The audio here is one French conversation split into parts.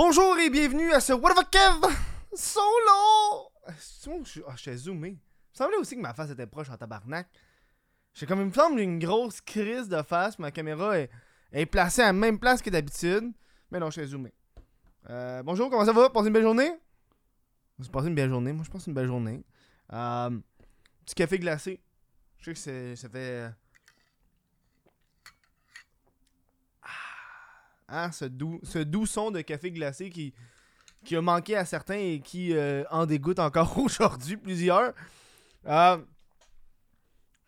Bonjour et bienvenue à ce What the Kev solo! C'est bon, je suis- ah, zoomé. Il me semblait aussi que ma face était proche en tabarnak. J'ai comme il me semble une grosse crise de face. Ma caméra est, placée à la même place que d'habitude. Mais non, j'étais zoomé. Euh, bonjour, comment ça va? Passez une belle journée? Vous passez une belle journée? Moi, je passe une belle journée. Euh, petit café glacé. Je sais que ça fait. Hein, ce, doux, ce doux son de café glacé qui, qui a manqué à certains et qui euh, en dégoûte encore aujourd'hui plusieurs. Euh,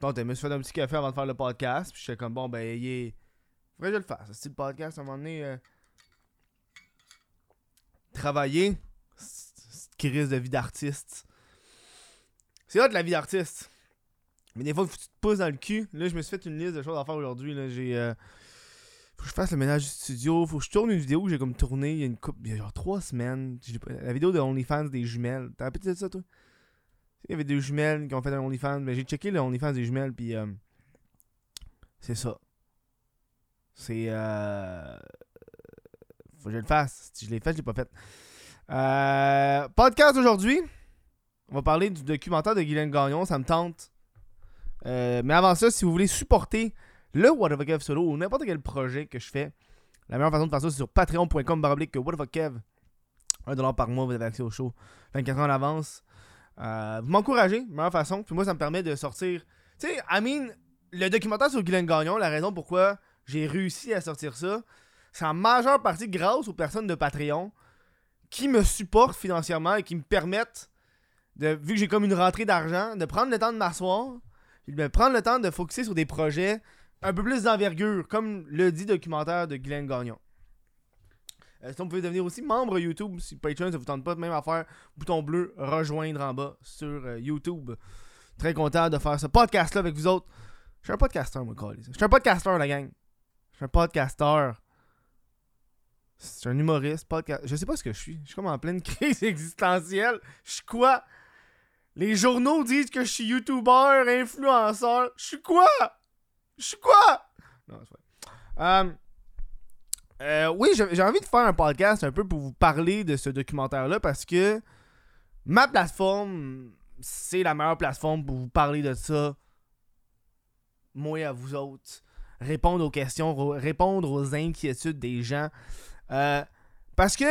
bon, je me suis fait un petit café avant de faire le podcast. Puis j'étais comme, bon, ben, il est. Faudrait que je le fasse. C'est le podcast à un moment donné. euh, Travailler. c- Cette crise de vie d'artiste. C'est hot la vie d'artiste. Mais des fois, tu te pousses dans le cul. Là, je me suis fait une liste de choses à faire aujourd'hui. J'ai. euh, faut que je fasse le ménage du studio, faut que je tourne une vidéo que j'ai comme tournée il y a une couple, il y a genre trois semaines. La vidéo de OnlyFans des jumelles. T'as rappelé de ça, toi? Il y avait deux jumelles qui ont fait un OnlyFans. Mais j'ai checké le OnlyFans des jumelles, puis euh, c'est ça. C'est. Euh... Faut que je le fasse. Si je l'ai fait, je l'ai pas fait. Euh, podcast aujourd'hui. On va parler du documentaire de Guylaine Gagnon. Ça me tente. Euh, mais avant ça, si vous voulez supporter le What the Kev solo ou n'importe quel projet que je fais, la meilleure façon de faire ça, c'est sur patreon.com baroblique What the Kev. 1$ par mois, vous avez accès au show 24 heures en avance. Euh, vous m'encouragez, meilleure façon. Puis moi, ça me permet de sortir. Tu sais, I mean, le documentaire sur Guylaine Gagnon, la raison pourquoi j'ai réussi à sortir ça, c'est en majeure partie grâce aux personnes de Patreon qui me supportent financièrement et qui me permettent, de, vu que j'ai comme une rentrée d'argent, de prendre le temps de m'asseoir, de prendre le temps de focuser sur des projets un peu plus d'envergure, comme le dit documentaire de Guylaine Gagnon. Euh, sinon, vous pouvez devenir aussi membre YouTube si Patreon, ça vous tente pas, même à faire bouton bleu, rejoindre en bas sur euh, YouTube. Très content de faire ce podcast-là avec vous autres. Je suis un podcasteur, moi, câlisse. Je suis un podcasteur, la gang. Je suis un podcasteur. C'est un humoriste, podcast. Je sais pas ce que je suis. Je suis comme en pleine crise existentielle. Je suis quoi? Les journaux disent que je suis YouTuber, influenceur. Je suis quoi? Je suis quoi? Non, c'est vrai. Euh, euh, oui, j'ai envie de faire un podcast un peu pour vous parler de ce documentaire-là parce que ma plateforme, c'est la meilleure plateforme pour vous parler de ça. Moi à vous autres. Répondre aux questions, répondre aux inquiétudes des gens. Euh, parce que,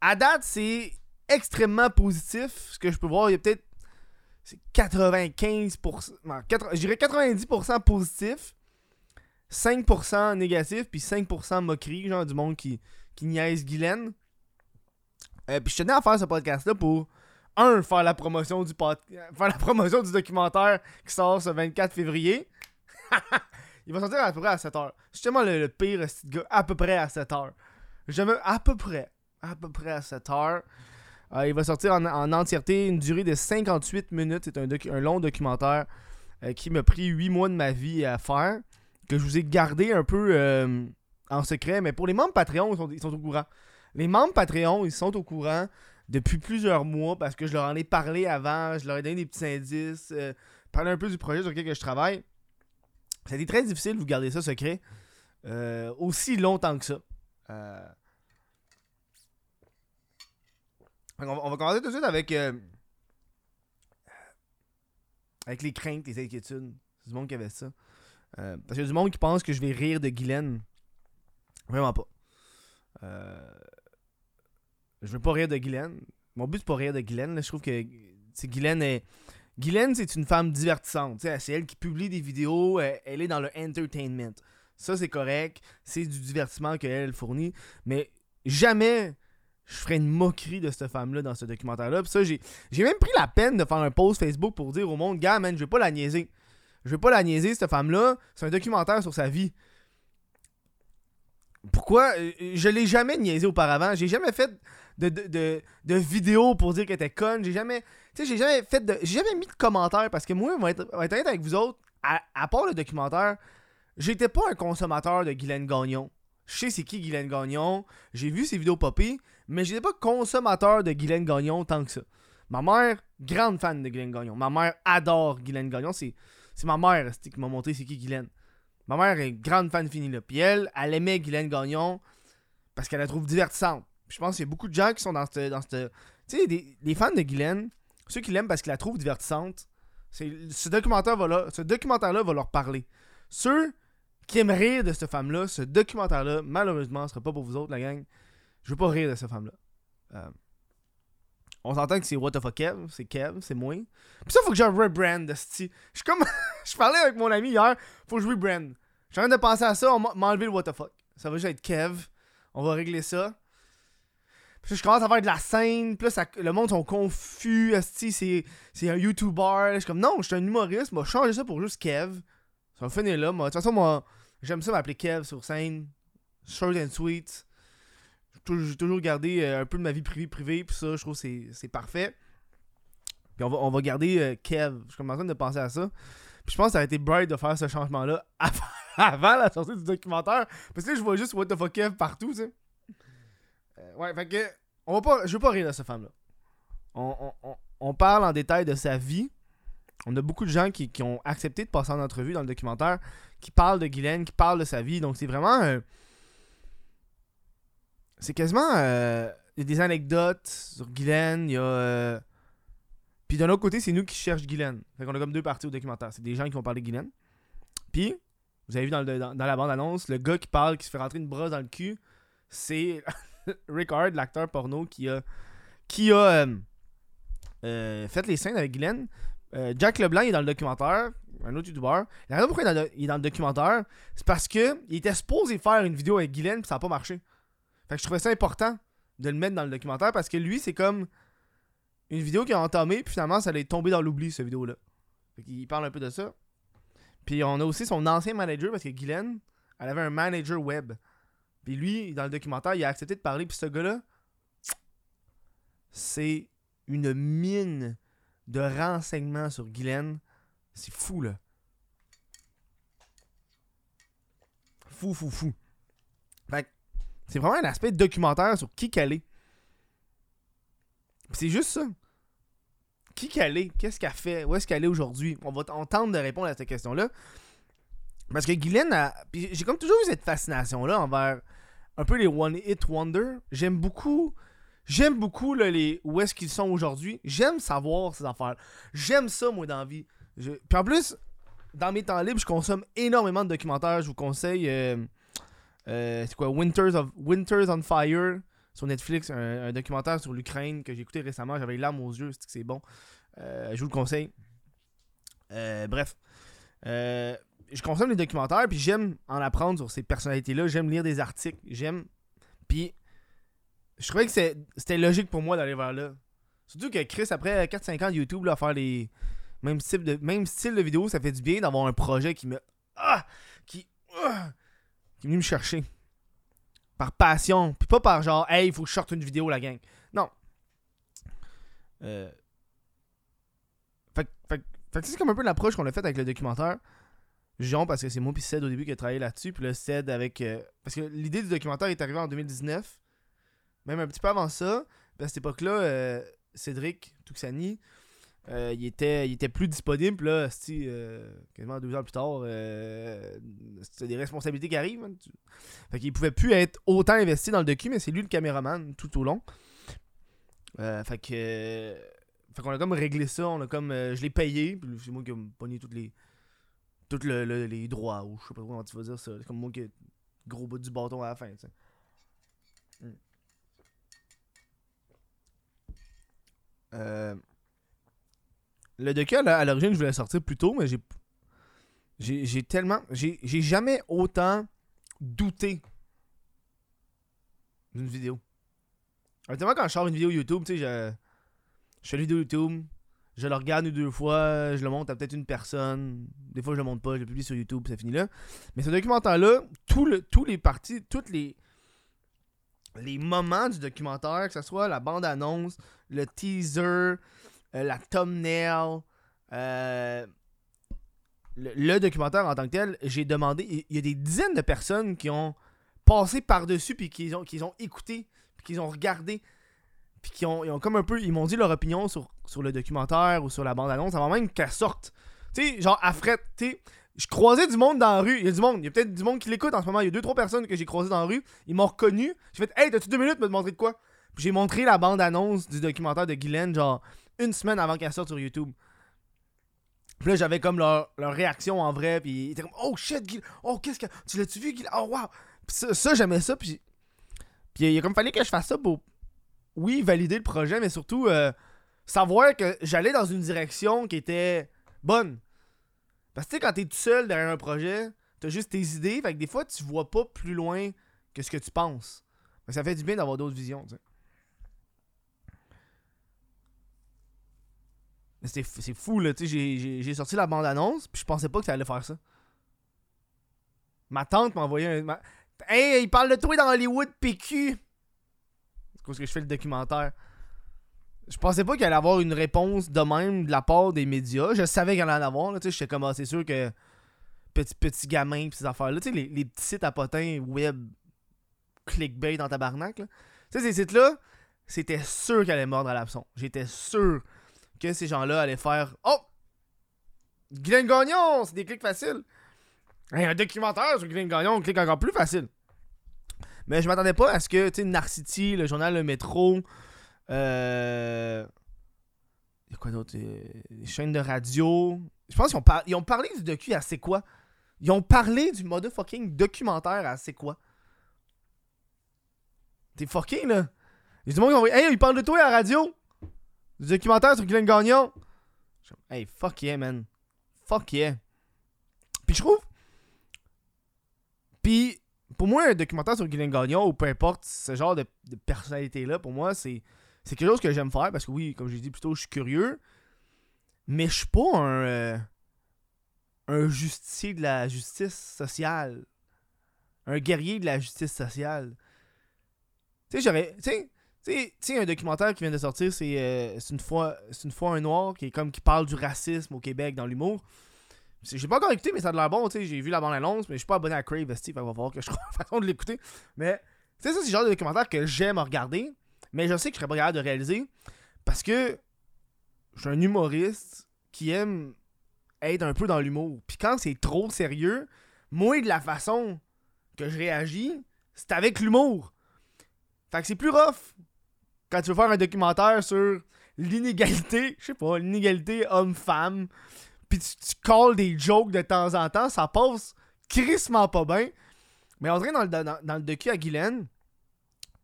à date, c'est extrêmement positif. Ce que je peux voir, il y a peut-être c'est 95%, non, 80 je dirais 90% positif, 5% négatif, puis 5% moquerie, genre du monde qui, niaise Guylaine. Euh, puis je tenais à faire ce podcast-là pour, un, faire la promotion du pod- faire la promotion du documentaire qui sort ce 24 février. Il va sortir à peu près à 7h. C'est justement le, le pire gars, à peu près à 7h. Jamais, à peu près, à peu près à 7h. Euh, il va sortir en, en entièreté, une durée de 58 minutes. C'est un, long documentaire euh, qui m'a pris 8 mois de ma vie à faire. Que je vous ai gardé un peu euh, en secret. Mais pour les membres Patreon, ils sont, ils sont au courant. Les membres Patreon, ils sont au courant depuis plusieurs mois parce que je leur en ai parlé avant. Je leur ai donné des petits indices. Parlé un peu du projet sur lequel que je travaille. Été très difficile de vous garder ça secret aussi longtemps que ça. On va commencer tout de suite avec, euh, avec les craintes, les inquiétudes. C'est du monde qui avait ça. Euh, parce qu'il y a du monde qui pense que je vais rire de Guylaine. Vraiment pas. Euh, je veux pas rire de Guylaine. Mon but, c'est pas rire de Guylaine. là. Je trouve que Guylaine est. Guylaine, c'est une femme divertissante. C'est elle qui publie des vidéos. Elle, elle est dans le entertainment. Ça, c'est correct. C'est du divertissement qu'elle fournit. Mais jamais je ferais une moquerie de cette femme-là dans ce documentaire-là. Puis ça, j'ai j'ai même pris la peine de faire un post Facebook pour dire au monde, gars, man, je vais pas la niaiser. Je vais pas la niaiser, cette femme-là. C'est un documentaire sur sa vie. Pourquoi? Euh, Je l'ai jamais niaisé auparavant. J'ai jamais fait de, de, de, vidéo pour dire qu'elle était conne. J'ai jamais. Tu sais, j'ai jamais fait de. J'ai jamais mis de commentaires parce que moi, on va être, on va être honnête avec vous autres, à, à part le documentaire, j'étais pas un consommateur de Guylaine Gagnon. Je sais c'est qui Guylaine Gagnon. J'ai vu ses vidéos popper, mais j'étais pas consommateur de Guylaine Gagnon tant que ça. Ma mère, grande fan de Guylaine Gagnon. Ma mère adore Guylaine Gagnon. C'est, ma mère qui m'a montré c'est qui Guylaine. Ma mère est grande fan finie là. Puis elle, elle aimait Guylaine Gagnon parce qu'elle la trouve divertissante. je pense qu'il y a beaucoup de gens qui sont dans cette. Dans tu sais, des- fans de Guylaine, ceux qui l'aiment parce qu'ils la trouvent divertissante, ce documentaire va documentaire-là va leur parler. Ceux qui aiment rire de cette femme-là, ce documentaire-là, malheureusement, sera pas pour vous autres, la gang. Je veux pas rire de cette femme-là. Euh, on s'entend que c'est What the fuck Kev, c'est Kev, c'est moi. Puis ça, faut que je rebrand, esti. Je suis comme. je parlais avec mon ami hier, faut que je rebrand. Je suis en train de penser à ça, on enlevé le What the fuck. Ça va juste être Kev. On va régler ça. Puis je commence à faire de la scène, puis là, le monde sont confus, c'est c'est un YouTuber. Je suis comme, non, je suis un humoriste, moi, changer ça pour juste Kev. Va finir là. De toute façon, moi, j'aime ça m'appeler Kev sur scène. Short and sweet. J'ai toujours- gardé euh, un peu de ma vie privée, privée, puis ça, je trouve que c'est- parfait. Puis on va, on va garder euh, Kev. Je suis en train de penser à ça. Puis je pense que ça aurait été bright de faire ce changement-là avant, la sortie du documentaire. Parce que là, je vois juste What the fuck Kev partout, tu sais. Euh, ouais, fait que. On va pas, je veux pas rire de cette femme-là. On- on- on parle en détail de sa vie. On a beaucoup de gens qui, ont accepté de passer en entrevue dans le documentaire, qui parlent de Guylaine, qui parlent de sa vie. Donc c'est vraiment. c'est quasiment. euh, Il y a des anecdotes sur Guylaine, il y a. euh, Puis d'un autre côté, c'est nous qui cherchons Guylaine. Fait qu'on a comme deux parties au documentaire. C'est des gens qui vont parler de Guylaine. Puis, vous avez vu dans, la bande-annonce, le gars qui parle, qui se fait rentrer une brosse dans le cul, c'est Rick Hard, l'acteur porno, qui a, qui a euh, euh, fait les scènes avec Guylaine. Euh, Jack Leblanc est dans le documentaire, un autre youtubeur. La raison pourquoi il est dans le, il est dans le documentaire, c'est parce que il était supposé faire une vidéo avec Guylaine, puis ça n'a pas marché. Fait que je trouvais ça important de le mettre dans le documentaire parce que lui, c'est comme une vidéo qui a entamé, puis finalement, ça allait tomber dans l'oubli, cette vidéo-là. Fait qu'il parle un peu de ça. Puis on a aussi son ancien manager, parce que Guylaine, elle avait un manager web. Puis lui, dans le documentaire, il a accepté de parler, puis ce gars-là, c'est une mine de renseignements sur Guylaine. C'est fou, là. Fou, fou, fou. Fait c'est vraiment un aspect documentaire sur qui qu'elle est. C'est juste ça. Qui qu'elle est? Qu'est-ce qu'elle fait? Où est-ce qu'elle est aujourd'hui? On va on tente de répondre à cette question-là. Parce que Guylaine a. j'ai comme toujours eu cette fascination-là envers un peu les One Hit Wonder. J'aime beaucoup. J'aime beaucoup les où est-ce qu'ils sont aujourd'hui. J'aime savoir ces affaires. J'aime ça, moi, dans la vie. Puis en plus, dans mes temps libres, je consomme énormément de documentaires. Je vous conseille. euh, euh, c'est quoi? Winters, of, Winters on Fire sur Netflix, un, documentaire sur l'Ukraine que j'ai écouté récemment. J'avais les larmes aux yeux, c'est que c'est bon. Euh, je vous le conseille. Bref. Je consomme les documentaires, puis j'aime en apprendre sur ces personnalités-là. J'aime lire des articles. J'aime. Puis, je trouvais que c'était logique pour moi d'aller vers là. Surtout que Chris, après 4-5 ans de YouTube, là, faire les mêmes styles de, même style de vidéo, ça fait du bien d'avoir un projet qui me. Ah! Qui. ah, qui est venu me chercher. Par passion. Puis pas par genre, hey, il faut que je sorte une vidéo, la gang. Non. Euh. Fait, fait, fait c'est comme un peu l'approche qu'on a faite avec le documentaire. Jean, parce que c'est moi puis Ced au début qui a travaillé là-dessus. Puis là, Ced avec. euh, parce que l'idée du documentaire est arrivée en 2019. Même un petit peu avant ça. Puis à cette époque-là, euh, Cédric Tuxani, euh, il, était, il était plus disponible. Là, euh, quasiment deux ans plus tard, c'est des responsabilités qui arrivent. hein. Tu- Fait qu'il pouvait plus être autant investi dans le docu, mais c'est lui le caméraman tout au long. Fait que. fait qu'on a comme réglé ça. On a comme. je l'ai payé. C'est moi qui ai pogné toutes les. Tous le- le- les droits. Ou je sais pas comment tu vas dire ça. C'est comme moi qui ai gros bout du bâton à la fin, tu sais. Mm. Euh, le docu, à l'origine, je voulais sortir plus tôt, mais j'ai. J'ai tellement. J'ai jamais autant douté d'une vidéo. Honnêtement, quand je sors une vidéo YouTube, tu sais, je, je fais une vidéo YouTube, je le regarde une deux fois, je le montre à peut-être une personne. Des fois, je le montre pas, je le publie sur YouTube, ça finit là. Mais ce documentaire-là, tout le, tous les parties, toutes les, les moments du documentaire, que ce soit la bande-annonce, le teaser, euh, la thumbnail, euh, le, documentaire en tant que tel, j'ai demandé, il y a des dizaines de personnes qui ont passé par-dessus, puis qui ont, ont écouté, puis qui ont regardé, puis qui ont, ont comme un peu, ils m'ont dit leur opinion sur, sur le documentaire ou sur la bande-annonce avant même qu'elle sorte. Tu sais, genre, à fret, tu sais, Je croisais du monde dans la rue. Il y a du monde. Il y a peut-être du monde qui l'écoute en ce moment. Il y a deux, trois personnes que j'ai croisées dans la rue. Ils m'ont reconnu. J'ai fait Hey, t'as-tu deux minutes pour me montrer de quoi? Puis j'ai montré la bande-annonce du documentaire de Guylaine, genre une semaine avant qu'elle sorte sur YouTube. Puis là, j'avais comme leur, leur réaction en vrai. Puis ils étaient comme Oh shit, Guylaine. Oh, qu'est-ce que. Tu l'as-tu vu, Guylaine? Oh, wow. Puis ça, j'aimais ça. Puis, puis il a comme fallu que je fasse ça pour, oui, valider le projet, mais surtout euh, savoir que j'allais dans une direction qui était bonne. Parce que tu sais, quand t'es tout seul derrière un projet, t'as juste tes idées, fait que des fois, tu vois pas plus loin que ce que tu penses. Mais ça fait du bien d'avoir d'autres visions, tu sais. C'est fou, là, tu sais, j'ai- sorti la bande-annonce, puis je pensais pas que ça allait faire ça. Ma tante m'a envoyé un... Hey, il parle de toi dans Hollywood, PQ! C'est cause que je fais le documentaire? Je pensais pas qu'il allait avoir une réponse de même de la part des médias. Je savais qu'il allait en avoir, j'étais comme, ah, c'est sûr que petit, petit gamin pis ces affaires-là, tu sais, les, les petits sites à potins web clickbait dans tabarnak. Tu sais, ces sites-là, c'était sûr qu'elle allait mordre à l'abson. J'étais sûr que ces gens-là allaient faire Oh! Guylaine Gagnon, c'est des clics faciles. Un documentaire sur Guylaine Gagnon, clic encore plus facile. Mais je m'attendais pas à ce que, tu sais, Narcity, le journal Le Métro, euh. Il y a quoi d'autre? Euh, Les chaînes de radio. Je pense qu'ils ont, ils ont parlé du docu à C'est quoi? Ils ont parlé du motherfucking documentaire à C'est quoi? T'es fucking là Il y a ont Hey, ils parlent de toi à la radio Du documentaire sur Guylaine Gagnon Hey, fuck yeah, man. Fuck yeah. Puis je trouve. Puis, pour moi, un documentaire sur Guylaine Gagnon, ou peu importe ce genre de, de personnalité-là, pour moi, c'est c'est quelque chose que j'aime faire parce que oui, comme j'ai dit plus tôt, je suis curieux. Mais je suis pas un. euh, un justicier de la justice sociale. Un guerrier de la justice sociale. Tu sais, j'aurais. Tu sais, un documentaire qui vient de sortir, c'est euh, une fois une fois un noir qui est comme qui parle du racisme au Québec dans l'humour. J'ai pas encore écouté, mais ça a de l'air bon. J'ai vu la bande-annonce, mais je suis pas abonné à Crave, fait qu'il va falloir que je trouve une façon de l'écouter. Mais, tu sais, ça, c'est le genre de documentaire que j'aime regarder, mais je sais que je serais pas capable de réaliser parce que je suis un humoriste qui aime être un peu dans l'humour. Puis quand c'est trop sérieux, moi, de la façon que je réagis, c'est avec l'humour. Fait que c'est plus rough quand tu veux faire un documentaire sur l'inégalité, je sais pas, l'inégalité homme-femme, puis tu, tu calls des jokes de temps en temps, ça passe crissement pas bien. Mais on dirait dans le, dans, dans le docu à Guylaine,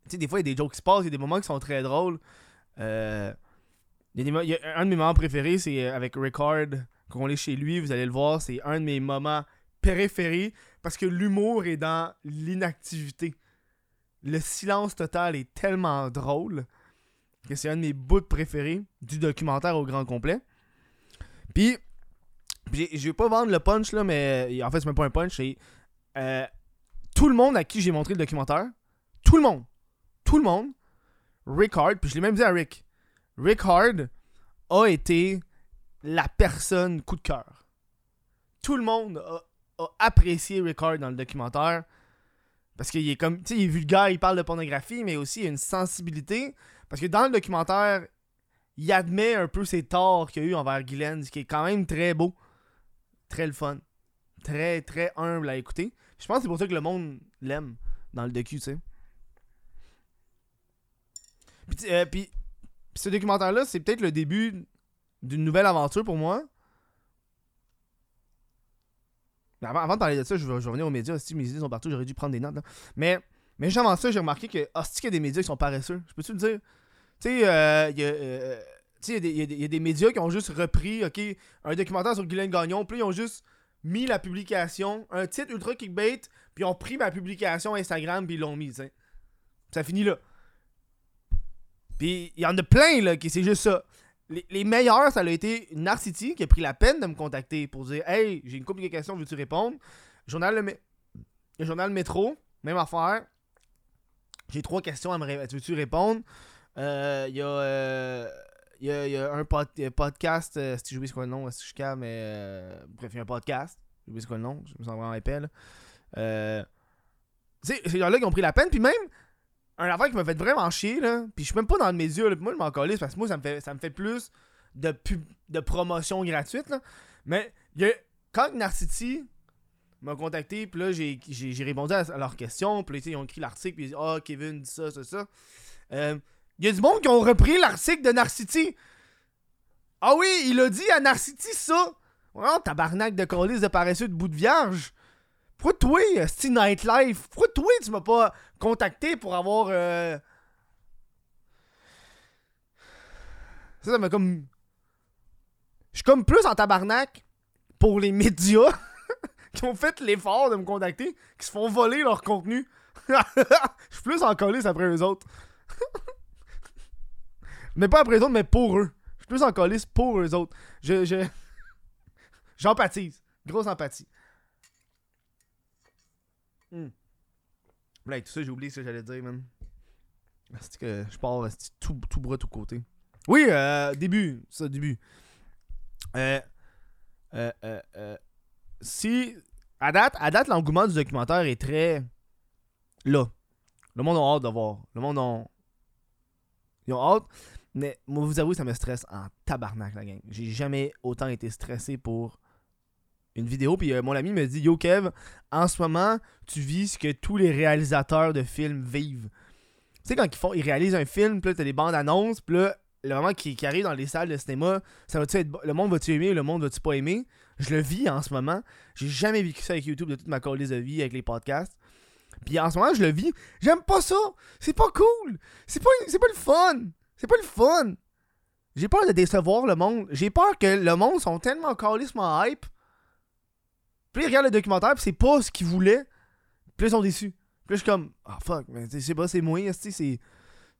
tu sais, des fois, il y a des jokes qui se passent, il y a des moments qui sont très drôles. Euh, y a des y a un de mes moments préférés, c'est euh, avec Ricard, quand on est chez lui, vous allez le voir, c'est un de mes moments préférés parce que l'humour est dans l'inactivité. Le silence total est tellement drôle que c'est un de mes bouts préférés du documentaire au grand complet. Puis, je vais pas vendre le punch là, mais euh, en fait, c'est même pas un punch. C'est tout le monde à qui j'ai montré le documentaire, tout le monde, tout le monde, Rick Hard, puis je l'ai même dit à Rick, Rick Hard a été la personne coup de cœur. Tout le monde a, apprécié Rick Hard dans le documentaire. Parce qu'il est comme, tu sais, il est vulgaire, il parle de pornographie, mais aussi il a une sensibilité. Parce que dans le documentaire, il admet un peu ses torts qu'il a eu envers Guylaine, ce qui est quand même très beau. Très le fun. Très, très humble à écouter. Je pense que c'est pour ça que le monde l'aime dans le docu, tu sais. Puis, euh, puis- ce documentaire-là, c'est peut-être le début d'une nouvelle aventure pour moi. Mais avant, avant de parler de ça, je vais, revenir aux médias. Si mes idées sont partout, j'aurais dû prendre des notes. Mais, mais juste avant ça, j'ai remarqué que qu'il y a des médias qui sont paresseux. Je peux-tu le dire? Tu sais, euh, il y a. euh, y a des- il y, a des- médias qui ont juste repris, ok, un documentaire sur Guylaine Gagnon, puis ils ont juste mis la publication, un titre ultra kickbait, puis ils ont pris ma publication Instagram, puis ils l'ont mis, tu sais. Ça finit là. Puis il y en a plein, là, qui c'est juste ça. Les, meilleurs, ça a été Narcity qui a pris la peine de me contacter pour dire Hey, j'ai une couple de questions, veux-tu répondre? Journal le, journal Métro, même affaire. J'ai trois questions à me ré- veux-tu répondre? Euh, Il y a. euh, y, a, y a un pod- euh, podcast, euh, si j'ai oublié c'est quoi le nom, si je calme, mais euh, bref, il y a un podcast, c'est quoi le nom, je me sens vraiment épais là. Euh, ces gens-là qui ont pris la peine, puis même, un affaire qui m'a fait vraiment chier, là, puis je suis même pas dans le média, là, moi je m'en parce que moi ça me fait, ça me fait plus de pub, de promotion gratuite, là. Mais y a, quand Narcity m'a contacté, puis là, j'ai, j'ai, répondu à, leurs questions, puis ils ont écrit l'article, puis ils dit, ah, Kevin dit ça, ça, ça. Euh, il y a du monde qui ont repris l'article de Narcity. Ah oui, il a dit à Narcity ça. Oh, tabarnak de colis de paresseux de bout de vierge. Pourquoi toi, Steve Nightlife, pourquoi toi tu m'as pas contacté pour avoir. Euh... Ça, ça m'a comme. Je suis comme plus en tabarnak pour les médias qui ont fait l'effort de me contacter, qui se font voler leur contenu. Je suis plus en colis après eux autres. mais pas après eux autres, mais pour eux. Je suis plus en colis pour eux autres. Je. je... J'empathise. Grosse empathie. Hmm. Là, tout ça, j'ai oublié ce que j'allais dire, man. C'est que je pars tout, tout bras, tout côté. Oui, euh, début. Ça, début. Euh, euh, euh, euh, si. À date, à date l'engouement du documentaire est très. Là. Le monde a hâte de voir. Le monde a. Ils ont hâte. Mais moi, vous avouez, ça me stresse en tabarnak, la gang. J'ai jamais autant été stressé pour une vidéo, puis euh, mon ami me dit Yo Kev, en ce moment, tu vis ce que tous les réalisateurs de films vivent. Tu sais, quand ils, font, ils réalisent un film, puis là, t'as des bandes annonces, puis là, le moment qui, arrive dans les salles de cinéma, ça va être le monde va-tu aimer, le monde va-tu pas aimer? Je le vis en ce moment. J'ai jamais vécu ça avec YouTube de toute ma colise de vie, avec les podcasts. Puis en ce moment, je le vis. J'aime pas ça. C'est pas cool. C'est pas, le fun. C'est pas le fun. J'ai peur de décevoir le monde. J'ai peur que le monde sont tellement calissement hype puis ils regardent le documentaire, puis c'est pas ce qu'ils voulaient. Puis ils sont déçus. Puis je suis comme, ah fuck, mais je sais pas, c'est moi, c'est.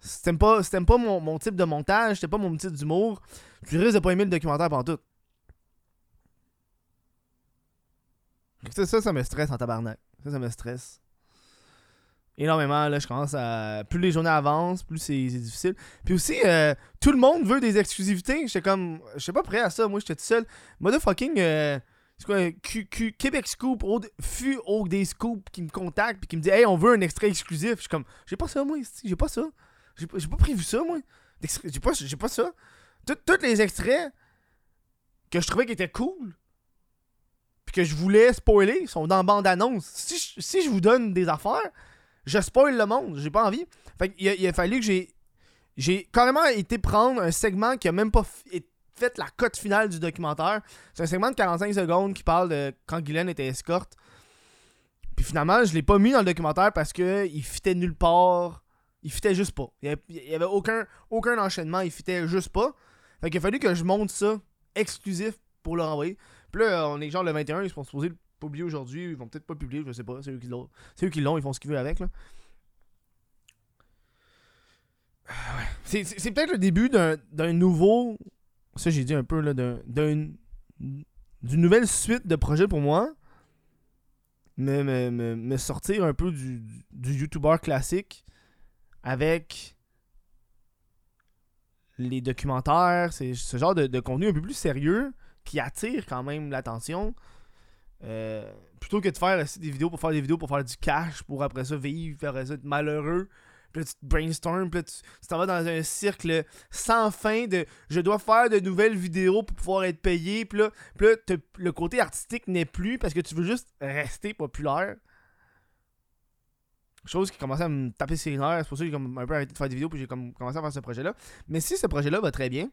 C'était pas, pas mon, mon, type de montage, c'était pas mon type d'humour. Tu risques de pas aimer le documentaire pendant tout. Ça, ça, ça me stresse en tabarnak. Ça, ça me stresse. Énormément, là, je commence à. Plus les journées avancent, plus c'est difficile. Puis aussi, euh, tout le monde veut des exclusivités. J'étais comme. Je suis pas prêt à ça, moi, j'étais tout seul. Motherfucking. Euh, quoi, Québec Scoop, fut au des scoops qui me contactent puis qui me dit Hey, on veut un extrait exclusif. Je suis comme, j'ai pas ça, moi, j'ai pas ça. J'ai pas, prévu ça, moi. J'ai pas, pas ça. Tous les extraits que je trouvais qui étaient cool, puis que je voulais spoiler, sont dans bande-annonce. Si, je, si je vous donne des affaires, je spoil le monde. J'ai pas envie. Fait il, a, fallu que j'ai. J'ai carrément été prendre un segment qui a même pas fait la cote finale du documentaire. C'est un segment de 45 secondes qui parle de quand Guylaine était escorte. Puis finalement, je l'ai pas mis dans le documentaire parce que il fitait nulle part. Il fitait juste pas. Il y avait, aucun, aucun enchaînement, il fitait juste pas. Fait qu'il a fallu que je monte ça exclusif pour le renvoyer. Puis là, on est genre le 21, ils sont supposés le publier aujourd'hui. Ils vont peut-être pas publier, je sais pas. C'est eux qui l'ont. C'est eux qui l'ont, ils font ce qu'ils veulent avec. là. Ah c'est peut-être le début d'un nouveau ça j'ai dit un peu là d'une nouvelle suite de projets pour moi. Me, me, me, sortir un peu du, du YouTuber classique avec les documentaires, c'est ce genre de, contenu un peu plus sérieux qui attire quand même l'attention. Euh, plutôt que de faire des vidéos pour faire des vidéos pour faire du cash, pour après ça vivre, faire ça être malheureux. Puis là, tu te brainstorm, puis là, tu t'en vas dans un cercle sans fin de je dois faire de nouvelles vidéos pour pouvoir être payé. Puis là, le côté artistique n'est plus parce que tu veux juste rester populaire. Chose qui commençait à me taper ses nerfs. C'est pour ça que j'ai un peu arrêté de faire des vidéos, puis j'ai commencé à faire ce projet-là. Mais si ce projet-là va très bien,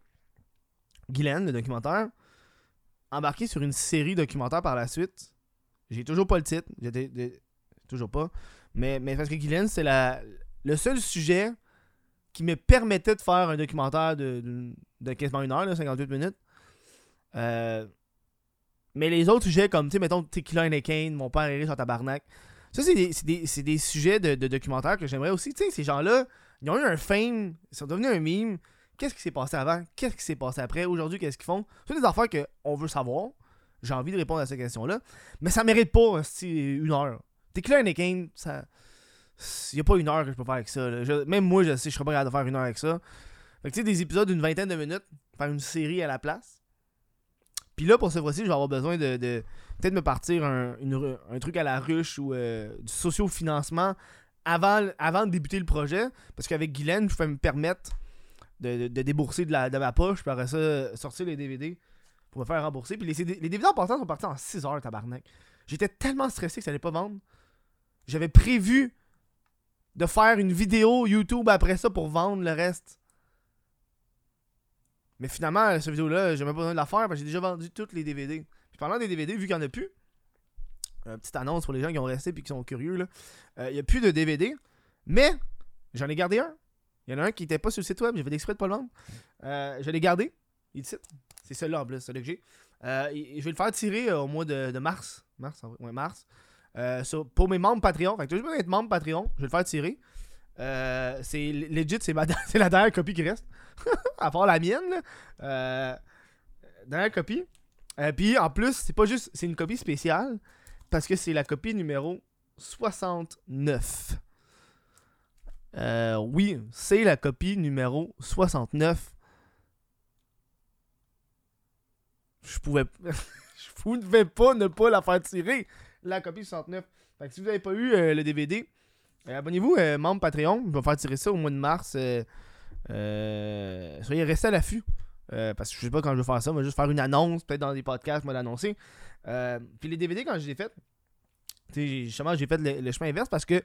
Guylaine, le documentaire, embarqué sur une série documentaire par la suite. J'ai toujours pas le titre. J'ai toujours pas. Mais, mais parce que Guylaine, c'est la, le seul sujet qui me permettait de faire un documentaire de, quasiment une heure, 58 minutes. Euh, mais les autres sujets, comme, tu sais, mettons, Tequila et Kane, mon père est riche en tabarnak. Ça, c'est des, des, sujets de, documentaire que j'aimerais aussi. Tu sais, ces gens-là, ils ont eu un fame, ils sont devenus un meme. Qu'est-ce qui s'est passé avant? Qu'est-ce qui s'est passé après? Aujourd'hui, qu'est-ce qu'ils font? C'est des affaires qu'on veut savoir. J'ai envie de répondre à ces questions-là. Mais ça mérite pas, une heure. Tequila et Kane, ça il n'y a pas une heure que je peux faire avec ça. même moi, je sais, je serais pas capable de faire une heure avec ça. Fait que tu sais, des épisodes d'une vingtaine de minutes, faire une série à la place. Puis là, pour ce fois-ci, je vais avoir besoin de, peut-être me partir un, truc à la ruche ou euh, du socio-financement avant, avant de débuter le projet. Parce qu'avec Guylaine, je peux me permettre de, débourser de, la, de ma poche, puis après ça, sortir les DVD pour me faire rembourser. Puis les, les DVD en partant sont partis en 6 heures, tabarnak. J'étais tellement stressé que ça allait pas vendre. J'avais prévu de faire une vidéo YouTube après ça pour vendre le reste. Mais finalement, cette vidéo-là, j'ai même pas besoin de la faire parce que j'ai déjà vendu toutes les DVD. Puis parlant des DVD, vu qu'il n'y en a plus, euh, petite annonce pour les gens qui ont resté et qui sont curieux, là. Il n'y a plus de DVD. Mais j'en ai gardé un. Il y en a un qui n'était pas sur le site web, j'avais exprès de pas le vendre. Euh, je l'ai gardé. Il dit C'est celui-là en plus, celui que j'ai. Euh, je vais le faire tirer au mois de, mars. Mars, ouais, mars. Pour mes membres Patreon. Fait que besoin d'être membre Patreon. Je vais le faire tirer. c'est legit, c'est, la dernière copie qui reste. à part la mienne. Là. dernière copie. Puis en plus, c'est pas juste. C'est une copie spéciale. Parce que c'est la copie numéro 69. Euh, oui, c'est la copie numéro 69. Je pouvais. je pouvais pas ne pas la faire tirer. La copie 69. Fait que si vous n'avez pas eu euh, le DVD, euh, abonnez-vous, membre Patreon. Je vais faire tirer ça au mois de mars. soyez restés à l'affût. parce que je sais pas quand je vais faire ça. Je vais juste faire une annonce, peut-être dans des podcasts, moi l'annoncer. puis les DVD, quand je les ai fait, justement, j'ai fait le, chemin inverse parce que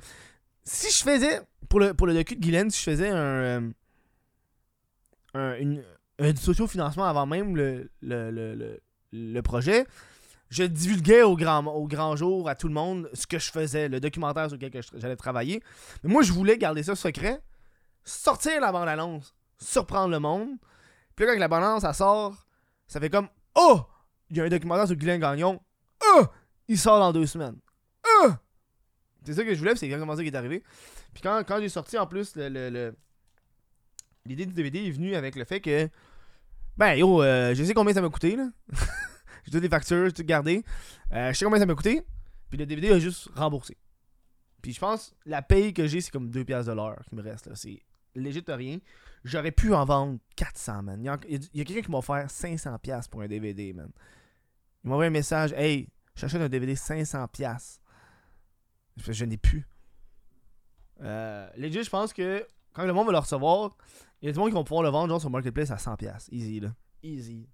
si je faisais, pour le, pour le docu de Guylaine, si je faisais un, un, une, un socio-financement avant même le, le, le, projet, je divulguais au grand, jour à tout le monde ce que je faisais, le documentaire sur lequel j'allais travailler. Mais moi, je voulais garder ça secret, sortir la bande-annonce, surprendre le monde. Puis là, quand la bande-annonce, sort, ça fait comme Oh! Il y a un documentaire sur Guylaine Gagnon. Oh! Il sort dans deux semaines. C'est ça que je voulais, c'est exactement ça qui est arrivé. Puis quand, quand j'ai sorti en plus le, l'idée du DVD est venue avec le fait que ben yo, euh, je sais combien ça m'a coûté là. j'ai toutes les factures, j'ai tout gardé. Euh, je sais combien ça m'a coûté. Puis le DVD a juste remboursé. Puis je pense la paye que j'ai c'est comme 2 pièces de l'heure qui me reste là, c'est légit rien. J'aurais pu en vendre 400 man. Il y a, quelqu'un qui m'a offert 500 pièces pour un DVD man. Il m'a envoyé un message, "Hey, j'achète un DVD 500 pièces." Je, n'ai plus. Euh, je pense que quand le monde va le recevoir, il y a des gens qui vont pouvoir le vendre sur Marketplace à 100$. Easy, là. Easy.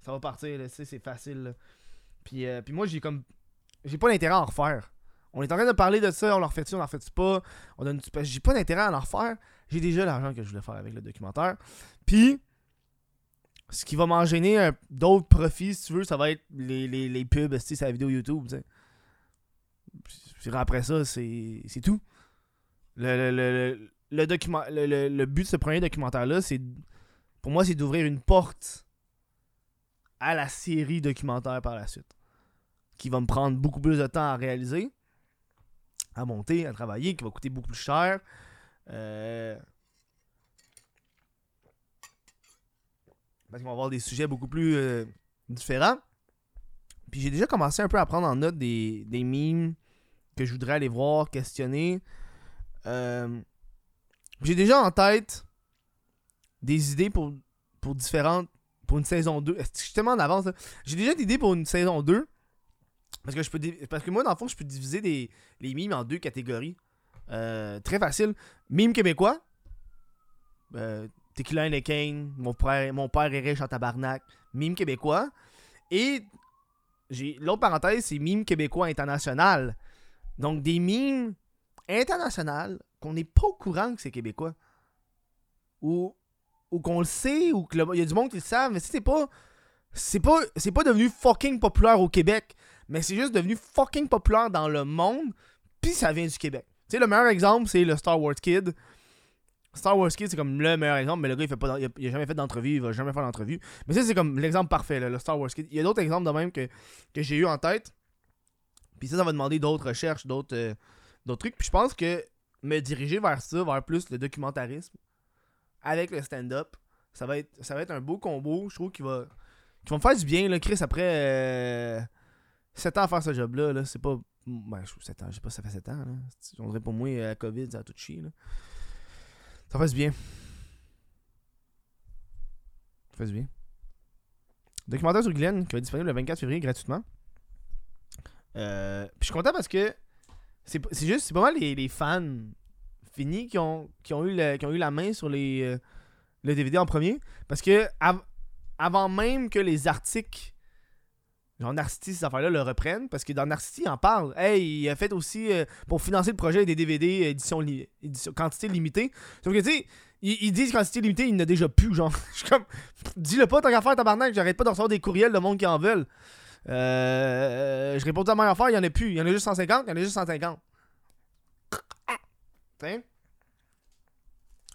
Ça va partir. C'est facile, Puis, euh, puis moi, j'ai comme. J'ai pas d'intérêt à en refaire. On est en train de parler de ça, on leur fait-tu, on leur fait-tu pas? J'ai pas d'intérêt à en refaire. J'ai déjà l'argent que je voulais faire avec le documentaire. Puis, ce qui va m'enchaîner d'autres profits, si tu veux, ça va être les, les, les pubs, c'est la vidéo YouTube, tu sais après ça, c'est tout. Le, le, le, document, le, but de ce premier documentaire-là, c'est pour moi, c'est d'ouvrir une porte à la série documentaire par la suite. Qui va me prendre beaucoup plus de temps à réaliser, à monter, à travailler, qui va coûter beaucoup plus cher. Euh... Parce qu'on va avoir des sujets beaucoup plus euh, différents. Puis j'ai déjà commencé un peu à prendre en note des, des memes que je voudrais aller voir, questionner. Euh, j'ai déjà en tête des idées pour, pour différentes. Pour une saison 2. Je tellement en avance. J'ai déjà des idées pour une saison 2. Parce que je peux parce que moi, dans le fond, je peux diviser des, les mimes en deux catégories. Euh, très facile. Mime québécois. Euh, Tequila et Kane. Mon mon père est riche en tabarnak. Mime québécois. Et j'ai l'autre parenthèse, c'est mime québécois international. Donc, des mimes internationales qu'on n'est pas au courant que c'est québécois. Ou, ou qu'on le sait, ou qu'il y a du monde qui le savent, mais c'est pas. C'est pas, c'est pas devenu fucking populaire au Québec, mais c'est juste devenu fucking populaire dans le monde, puis ça vient du Québec. Tu sais, le meilleur exemple, c'est le Star Wars Kid. Star Wars Kid, c'est comme le meilleur exemple, mais le gars, il, fait pas, il, a, jamais fait d'entrevue, il va jamais faire d'entrevue. Mais ça, c'est comme l'exemple parfait, le Star Wars Kid. Il y a d'autres exemples de même que, que j'ai eu en tête. Puis ça, ça va demander d'autres recherches, euh, d'autres trucs. Puis je pense que me diriger vers ça, vers plus le documentarisme, avec le stand-up, ça va être ça va être un beau combo, je trouve, qui va, qui va me faire du bien, Chris, après euh, 7 ans à faire ce job-là, là, c'est pas... Ben, 7 ans, je sais pas, ça fait 7 ans, là. On dirait pour moi, la COVID, ça a tout chier. Ça fait du bien. Ça fait du bien. Documentaire sur Glenn, qui va être disponible le 24 février gratuitement. Euh, puis je suis content parce que c'est juste, c'est pas mal les, fans qui ont, qui, ont eu qui ont eu la main sur les, euh, le DVD en premier. Parce que avant même que les articles genre Narcity, ces affaires-là, le reprennent, parce que dans Narcity, il en parle. Hey, il a fait aussi, euh, pour financer le projet des DVD quantité limitée. Sauf que, tu sais, ils, disent quantité limitée, il n'y en a déjà plus, genre. Je suis comme, dis-le pas, tant qu'à faire, tabarnak, j'arrête pas de recevoir des courriels de monde qui en veulent. Euh, je réponds à la même affaire, il y en a plus. Il y en a juste 150, il y en a juste 150.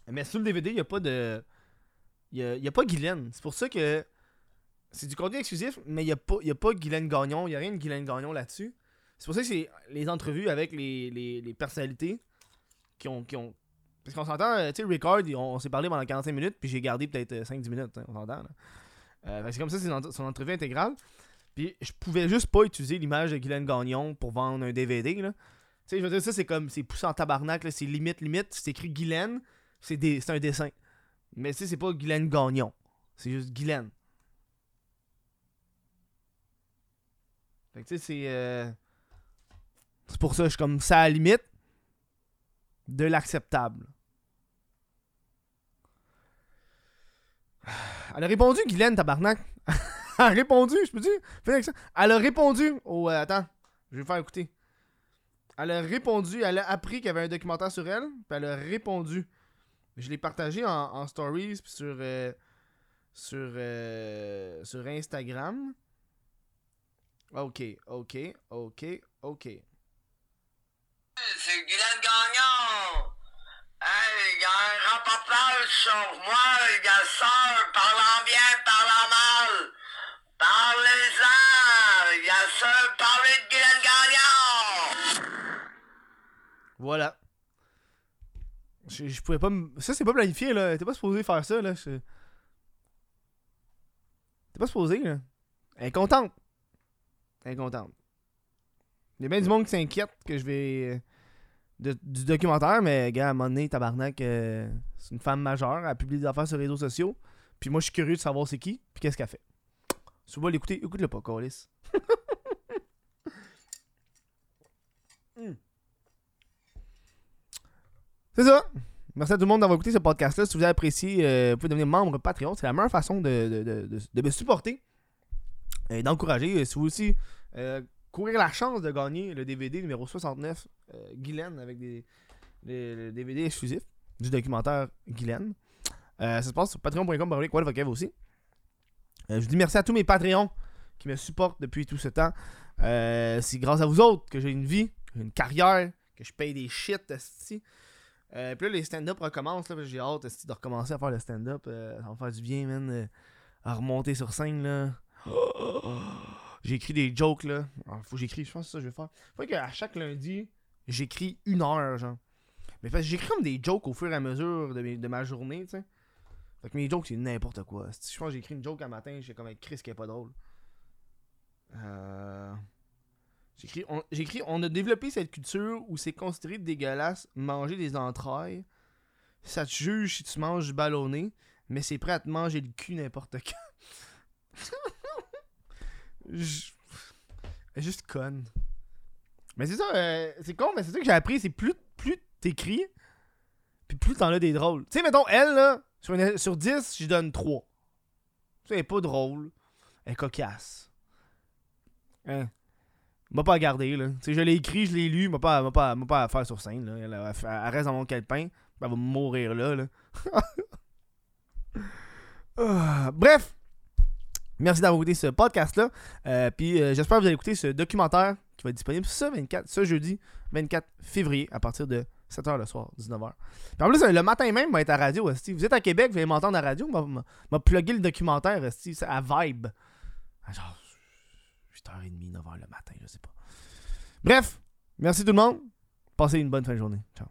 Mais sur le DVD, il n'y a pas de. Il y a, a pas Guylaine. C'est pour ça que. C'est du contenu exclusif, mais il n'y a, pas- y a pas Guylaine Gagnon. Il n'y a rien de Guylaine Gagnon là-dessus. C'est pour ça que c'est les entrevues avec les, les, personnalités qui ont. Qui ont... Parce qu'on s'entend, euh, tu sais, Ricard, on, on s'est parlé pendant 45 minutes, puis j'ai gardé peut-être euh, 5-10 minutes, hein, on s'entend. Euh, c'est comme ça, c'est son, son entrevue intégrale. Puis je pouvais juste pas utiliser l'image de Guylaine Gagnon pour vendre un DVD, là. Tu sais, je veux dire, ça, c'est comme, c'est poussé en tabarnak, c'est limite, limite. C'est écrit Guylaine, c'est des- un dessin. Mais tu sais, c'est pas Guylaine Gagnon. C'est juste Guylaine. Fait que tu sais, c'est. euh, C'est pour ça, je suis comme ça à la limite de l'acceptable. Elle a répondu, Guylaine, tabarnak. Elle a répondu, je peux dire. Elle a répondu au. euh, attends, je vais faire écouter. Elle a répondu, elle a appris qu'il y avait un documentaire sur elle, puis elle a répondu. Je l'ai partagé en, stories sur euh, sur euh, sur Instagram. Ok, ok, ok, ok. C'est Guylaine Gagnon. Hey, il y a un reportage sur moi, il y a ça, parlant bien, parlant mal. Parlez-en. Il y a ça, parlez de Guylaine Gagnon. Voilà. Je, je pouvais pas me... Ça, c'est pas planifié, là. T'es pas supposé faire ça, là. Je- T'es pas supposé, là. Elle est contente. Elle est contente. Il y a bien du monde qui s'inquiète que je vais... euh, de- du documentaire, mais, gars, à un moment donné, tabarnak, euh, c'est une femme majeure. Elle publie des affaires sur les réseaux sociaux. Puis moi, je suis curieux de savoir c'est qui, puis qu'est-ce qu'elle fait. Si tu l'écouter, écoute-le pas, Calis. C'est ça. Merci à tout le monde d'avoir écouté ce podcast-là. Si vous avez apprécié, euh, vous pouvez devenir membre Patreon. C'est la meilleure façon de, de, de, de- me supporter et d'encourager. Euh, Si vous aussi euh, courir la chance de gagner le DVD numéro 69, euh, Guylaine, avec des, le, le DVD exclusif du documentaire Guylaine. Ça se passe sur patreon.com, aussi. Je vous dis merci à tous mes Patreons qui me supportent depuis tout ce temps. C'est grâce à vous autres que j'ai une vie, une carrière, que je paye des shit. Euh, puis là, les stand-up recommencent. Là, j'ai hâte de recommencer à faire le stand-up. Euh, ça va me faire du bien, man. euh, à remonter sur scène, là. J'ai écrit des jokes, là. Alors, faut que j'écris, je pense que ça je vais faire. Faut qu'à chaque lundi, j'écris une heure, genre. Mais parce que j'écris comme des jokes au fur et à mesure de, de ma journée, tu sais. Fait que mes jokes, c'est n'importe quoi. Je pense que j'ai écrit une joke un matin, j'ai comme avec Chris qui est pas drôle. Euh... J'ai écrit, on, j'ai écrit, on a développé cette culture où c'est considéré dégueulasse manger des entrailles. Ça te juge si tu manges du ballonné, mais c'est prêt à te manger le cul n'importe quand. Juste conne. Mais c'est ça, euh, c'est con, mais c'est ça que j'ai appris, c'est plus, plus t'écris, puis plus t'en as des drôles. Tu sais, mettons, elle, là, sur, sur 10, je donne 3. Ça, elle est pas drôle. Elle est cocasse. Hein? M'a pas à garder, là. Tu sais, je l'ai écrit, je l'ai lu, m'a pas, m'a pas, m'a pas à faire sur scène, là. Elle, elle- reste dans mon calepin, elle va mourir là, là. Bref. Merci d'avoir écouté ce podcast-là. Euh, puis euh, j'espère que vous allez écouter ce documentaire qui va être disponible ce 24, ce jeudi 24 février à partir de 7h le soir, 19h. Puis en plus, le matin même, va être à radio. esti. Vous êtes à Québec, vous allez m'entendre à la radio. M'a plugger le documentaire esti, à Vibe. Genre 8h30, 9h le matin, je sais pas. Bref, merci tout le monde. Passez une bonne fin de journée. Ciao.